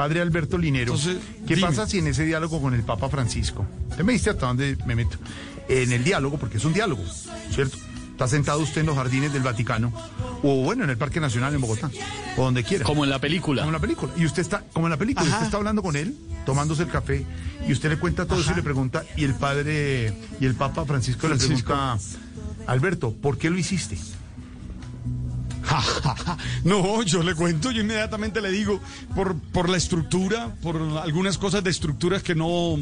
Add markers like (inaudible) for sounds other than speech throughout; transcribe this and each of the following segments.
Padre Alberto Linero, Entonces, ¿qué dime. pasa si en ese diálogo con el Papa Francisco, usted me dice hasta dónde me meto, en el diálogo, porque es un diálogo, ¿cierto? Está sentado usted en los jardines del Vaticano, o bueno, en el Parque Nacional en Bogotá, o donde quiera. Como en la película. Como en la película. Y usted está, como en la película, Ajá. usted está hablando con él, tomándose el café, y usted le cuenta todo eso y le pregunta, y el padre, y el Papa Francisco, Francisco. le pregunta, Alberto, ¿por qué lo hiciste? No, yo le cuento, yo inmediatamente le digo por, por la estructura, por algunas cosas de estructuras que no,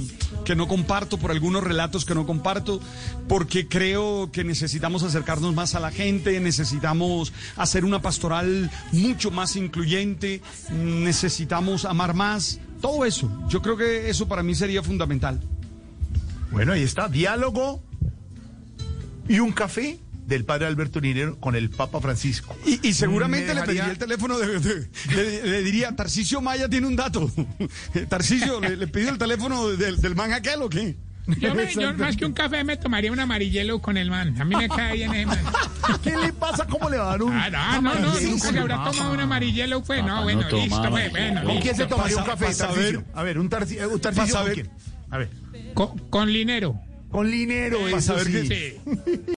que no comparto, por algunos relatos que no comparto, porque creo que necesitamos acercarnos más a la gente, necesitamos hacer una pastoral mucho más incluyente, necesitamos amar más, todo eso. Yo creo que eso para mí sería fundamental. Bueno, ahí está, diálogo y un café del padre Alberto Linero con el Papa Francisco. Y, y seguramente Me le pediría el teléfono de, de- le, le diría, Tarcisio Maya tiene un dato. (laughs) Tarcisio, ¿le, le pidió el teléfono del, del man aquel o qué? Yo, me- yo más que un café me tomaría un amarillelo con el man. A mí me cae bien ese man. (laughs) ¿Qué le pasa? ¿Cómo le va a dar un.? Ah, no, no, no, nunca el habrá tomado un amarillelo, pues. No, bueno, no listo, pues, bueno. ¿Con quién se tomaría un café, pasa a ver. A ver, un Tarci- eh, un a con quién? A ver. Con, con linero. Con Linero, Vas eso a ver sí. (laughs) Sí.